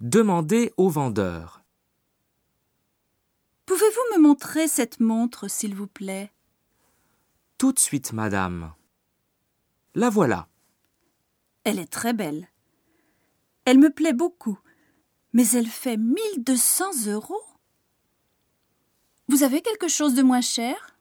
Demandez au vendeur. Pouvez-vous me montrer cette montre, s'il vous plaît? Tout de suite, madame. La voilà. Elle est très belle. Elle me plaît beaucoup, mais elle fait 1200 euros. Vous avez quelque chose de moins cher?